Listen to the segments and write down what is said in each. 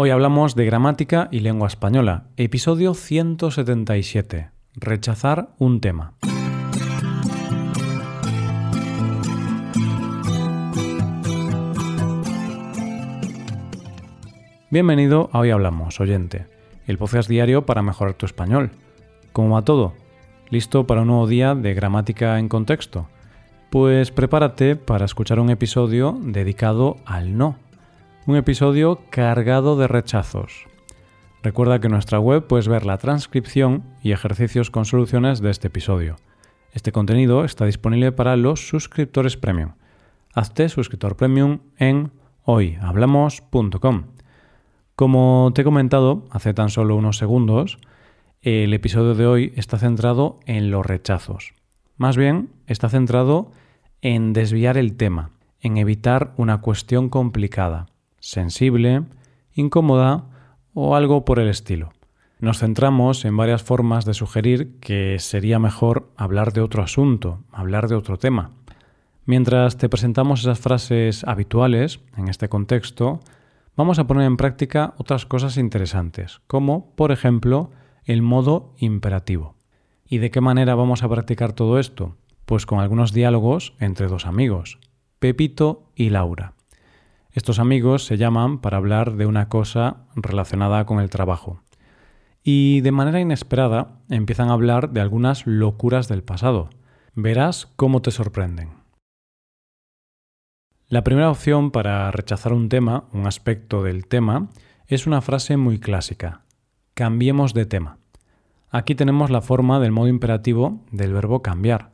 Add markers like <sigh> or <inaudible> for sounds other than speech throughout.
Hoy hablamos de gramática y lengua española, episodio 177, rechazar un tema. Bienvenido a Hoy Hablamos, oyente, el podcast diario para mejorar tu español. ¿Cómo va todo? ¿Listo para un nuevo día de gramática en contexto? Pues prepárate para escuchar un episodio dedicado al no un episodio cargado de rechazos. Recuerda que en nuestra web puedes ver la transcripción y ejercicios con soluciones de este episodio. Este contenido está disponible para los suscriptores premium. Hazte suscriptor premium en hoyhablamos.com. Como te he comentado hace tan solo unos segundos, el episodio de hoy está centrado en los rechazos. Más bien, está centrado en desviar el tema, en evitar una cuestión complicada sensible, incómoda o algo por el estilo. Nos centramos en varias formas de sugerir que sería mejor hablar de otro asunto, hablar de otro tema. Mientras te presentamos esas frases habituales en este contexto, vamos a poner en práctica otras cosas interesantes, como, por ejemplo, el modo imperativo. ¿Y de qué manera vamos a practicar todo esto? Pues con algunos diálogos entre dos amigos, Pepito y Laura. Estos amigos se llaman para hablar de una cosa relacionada con el trabajo. Y de manera inesperada empiezan a hablar de algunas locuras del pasado. Verás cómo te sorprenden. La primera opción para rechazar un tema, un aspecto del tema, es una frase muy clásica. Cambiemos de tema. Aquí tenemos la forma del modo imperativo del verbo cambiar,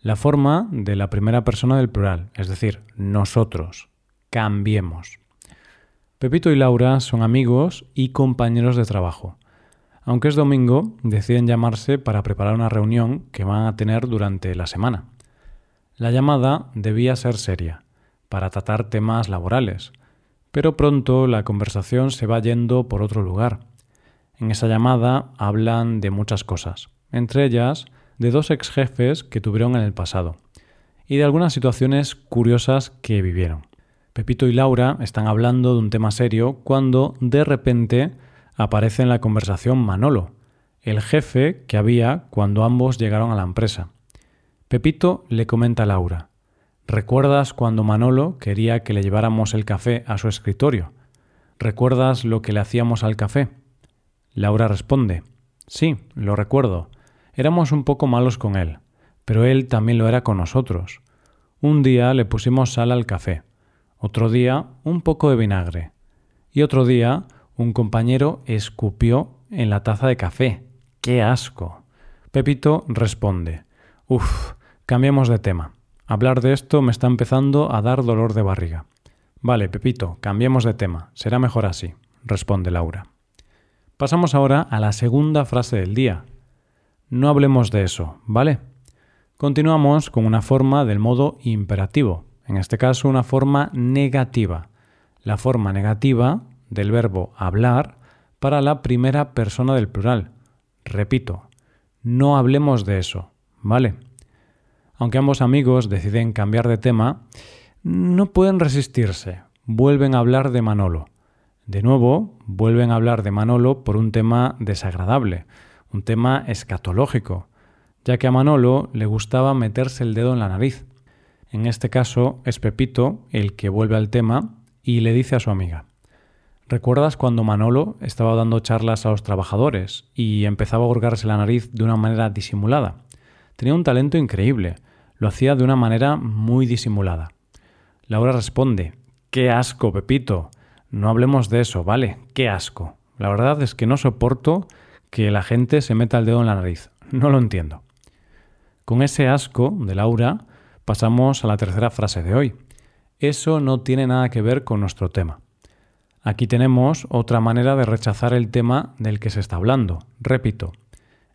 la forma de la primera persona del plural, es decir, nosotros cambiemos. Pepito y Laura son amigos y compañeros de trabajo. Aunque es domingo, deciden llamarse para preparar una reunión que van a tener durante la semana. La llamada debía ser seria, para tratar temas laborales, pero pronto la conversación se va yendo por otro lugar. En esa llamada hablan de muchas cosas, entre ellas de dos ex jefes que tuvieron en el pasado, y de algunas situaciones curiosas que vivieron. Pepito y Laura están hablando de un tema serio cuando de repente aparece en la conversación Manolo, el jefe que había cuando ambos llegaron a la empresa. Pepito le comenta a Laura, ¿recuerdas cuando Manolo quería que le lleváramos el café a su escritorio? ¿Recuerdas lo que le hacíamos al café? Laura responde, sí, lo recuerdo. Éramos un poco malos con él, pero él también lo era con nosotros. Un día le pusimos sal al café otro día, un poco de vinagre. Y otro día, un compañero escupió en la taza de café. ¡Qué asco! Pepito responde. Uf, cambiemos de tema. Hablar de esto me está empezando a dar dolor de barriga. Vale, Pepito, cambiemos de tema. Será mejor así, responde Laura. Pasamos ahora a la segunda frase del día. No hablemos de eso, ¿vale? Continuamos con una forma del modo imperativo en este caso una forma negativa. La forma negativa del verbo hablar para la primera persona del plural. Repito, no hablemos de eso, ¿vale? Aunque ambos amigos deciden cambiar de tema, no pueden resistirse. Vuelven a hablar de Manolo. De nuevo, vuelven a hablar de Manolo por un tema desagradable, un tema escatológico, ya que a Manolo le gustaba meterse el dedo en la nariz. En este caso es Pepito el que vuelve al tema y le dice a su amiga, ¿recuerdas cuando Manolo estaba dando charlas a los trabajadores y empezaba a hurgarse la nariz de una manera disimulada? Tenía un talento increíble, lo hacía de una manera muy disimulada. Laura responde, ¡Qué asco, Pepito! No hablemos de eso, ¿vale? ¡Qué asco! La verdad es que no soporto que la gente se meta el dedo en la nariz. No lo entiendo. Con ese asco de Laura, Pasamos a la tercera frase de hoy. Eso no tiene nada que ver con nuestro tema. Aquí tenemos otra manera de rechazar el tema del que se está hablando. Repito,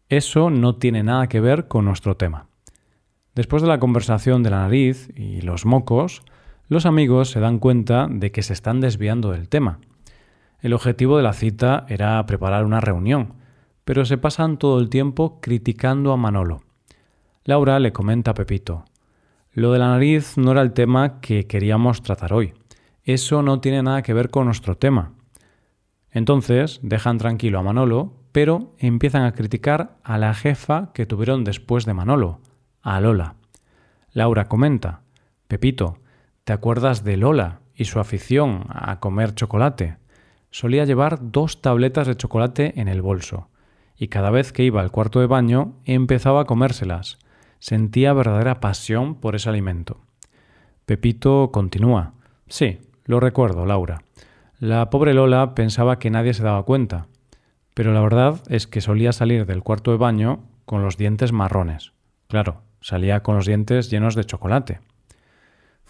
eso no tiene nada que ver con nuestro tema. Después de la conversación de la nariz y los mocos, los amigos se dan cuenta de que se están desviando del tema. El objetivo de la cita era preparar una reunión, pero se pasan todo el tiempo criticando a Manolo. Laura le comenta a Pepito, lo de la nariz no era el tema que queríamos tratar hoy. Eso no tiene nada que ver con nuestro tema. Entonces dejan tranquilo a Manolo, pero empiezan a criticar a la jefa que tuvieron después de Manolo, a Lola. Laura comenta, Pepito, ¿te acuerdas de Lola y su afición a comer chocolate? Solía llevar dos tabletas de chocolate en el bolso, y cada vez que iba al cuarto de baño empezaba a comérselas. Sentía verdadera pasión por ese alimento. Pepito continúa. Sí, lo recuerdo, Laura. La pobre Lola pensaba que nadie se daba cuenta, pero la verdad es que solía salir del cuarto de baño con los dientes marrones. Claro, salía con los dientes llenos de chocolate.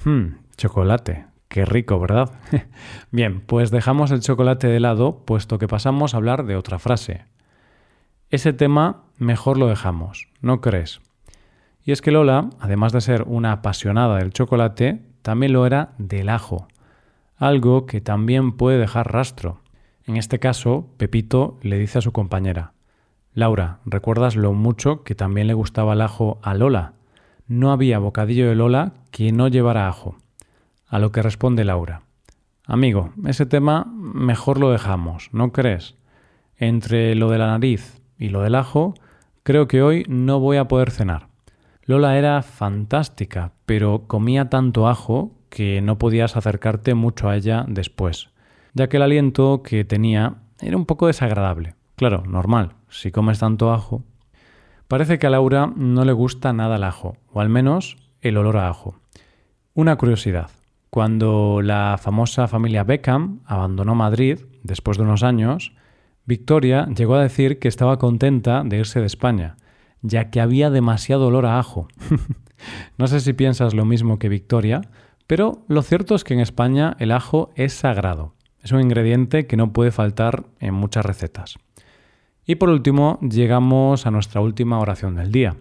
Hmm, chocolate. Qué rico, ¿verdad? <laughs> Bien, pues dejamos el chocolate de lado, puesto que pasamos a hablar de otra frase. Ese tema mejor lo dejamos, ¿no crees? Y es que Lola, además de ser una apasionada del chocolate, también lo era del ajo, algo que también puede dejar rastro. En este caso, Pepito le dice a su compañera, Laura, ¿recuerdas lo mucho que también le gustaba el ajo a Lola? No había bocadillo de Lola que no llevara ajo. A lo que responde Laura, Amigo, ese tema mejor lo dejamos, ¿no crees? Entre lo de la nariz y lo del ajo, creo que hoy no voy a poder cenar. Lola era fantástica, pero comía tanto ajo que no podías acercarte mucho a ella después, ya que el aliento que tenía era un poco desagradable. Claro, normal, si comes tanto ajo. Parece que a Laura no le gusta nada el ajo, o al menos el olor a ajo. Una curiosidad. Cuando la famosa familia Beckham abandonó Madrid, después de unos años, Victoria llegó a decir que estaba contenta de irse de España, ya que había demasiado olor a ajo. <laughs> no sé si piensas lo mismo que Victoria, pero lo cierto es que en España el ajo es sagrado. Es un ingrediente que no puede faltar en muchas recetas. Y por último, llegamos a nuestra última oración del día.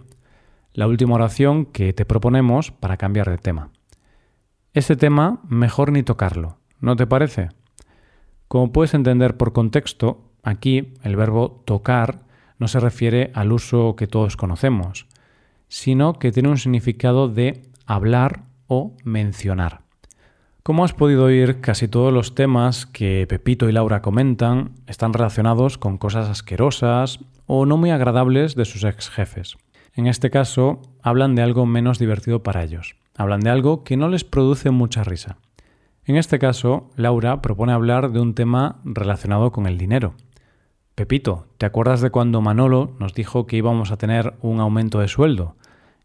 La última oración que te proponemos para cambiar de tema. Ese tema mejor ni tocarlo, ¿no te parece? Como puedes entender por contexto, aquí el verbo tocar no se refiere al uso que todos conocemos, sino que tiene un significado de hablar o mencionar. Como has podido oír, casi todos los temas que Pepito y Laura comentan están relacionados con cosas asquerosas o no muy agradables de sus ex jefes. En este caso, hablan de algo menos divertido para ellos. Hablan de algo que no les produce mucha risa. En este caso, Laura propone hablar de un tema relacionado con el dinero. Pepito, ¿te acuerdas de cuando Manolo nos dijo que íbamos a tener un aumento de sueldo?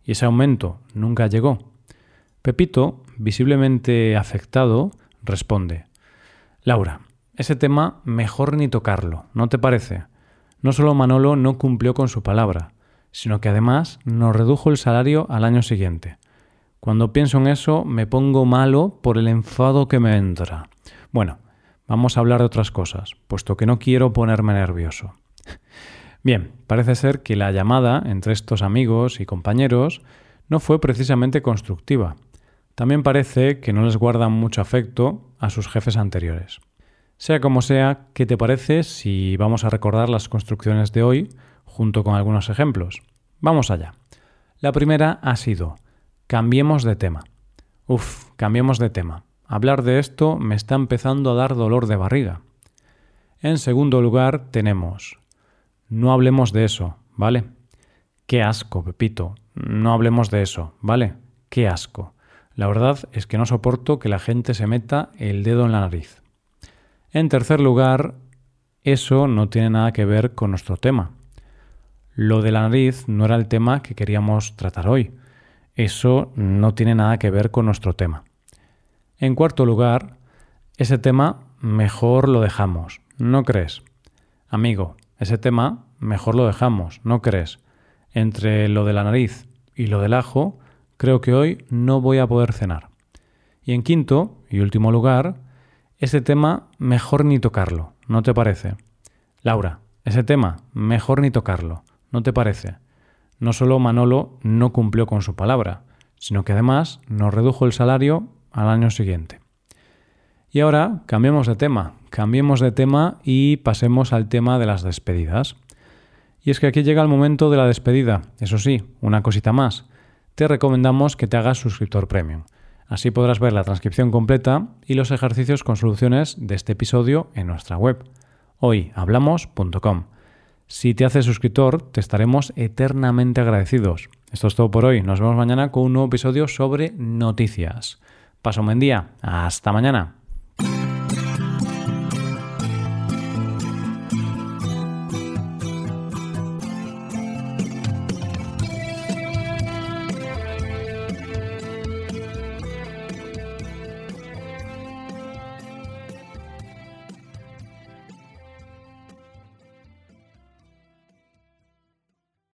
Y ese aumento nunca llegó. Pepito, visiblemente afectado, responde Laura, ese tema mejor ni tocarlo, ¿no te parece? No solo Manolo no cumplió con su palabra, sino que además nos redujo el salario al año siguiente. Cuando pienso en eso me pongo malo por el enfado que me entra. Bueno, Vamos a hablar de otras cosas, puesto que no quiero ponerme nervioso. Bien, parece ser que la llamada entre estos amigos y compañeros no fue precisamente constructiva. También parece que no les guardan mucho afecto a sus jefes anteriores. Sea como sea, ¿qué te parece si vamos a recordar las construcciones de hoy junto con algunos ejemplos? Vamos allá. La primera ha sido, cambiemos de tema. Uf, cambiemos de tema. Hablar de esto me está empezando a dar dolor de barriga. En segundo lugar tenemos, no hablemos de eso, ¿vale? Qué asco, Pepito, no hablemos de eso, ¿vale? Qué asco. La verdad es que no soporto que la gente se meta el dedo en la nariz. En tercer lugar, eso no tiene nada que ver con nuestro tema. Lo de la nariz no era el tema que queríamos tratar hoy. Eso no tiene nada que ver con nuestro tema. En cuarto lugar, ese tema mejor lo dejamos, ¿no crees? Amigo, ese tema mejor lo dejamos, ¿no crees? Entre lo de la nariz y lo del ajo, creo que hoy no voy a poder cenar. Y en quinto y último lugar, ese tema mejor ni tocarlo, ¿no te parece? Laura, ese tema mejor ni tocarlo, ¿no te parece? No solo Manolo no cumplió con su palabra, sino que además nos redujo el salario al año siguiente. Y ahora cambiemos de tema, cambiemos de tema y pasemos al tema de las despedidas. Y es que aquí llega el momento de la despedida. Eso sí, una cosita más. Te recomendamos que te hagas suscriptor premium. Así podrás ver la transcripción completa y los ejercicios con soluciones de este episodio en nuestra web. hoyhablamos.com. Si te haces suscriptor, te estaremos eternamente agradecidos. Esto es todo por hoy. Nos vemos mañana con un nuevo episodio sobre noticias. Paso un buen día. Hasta mañana.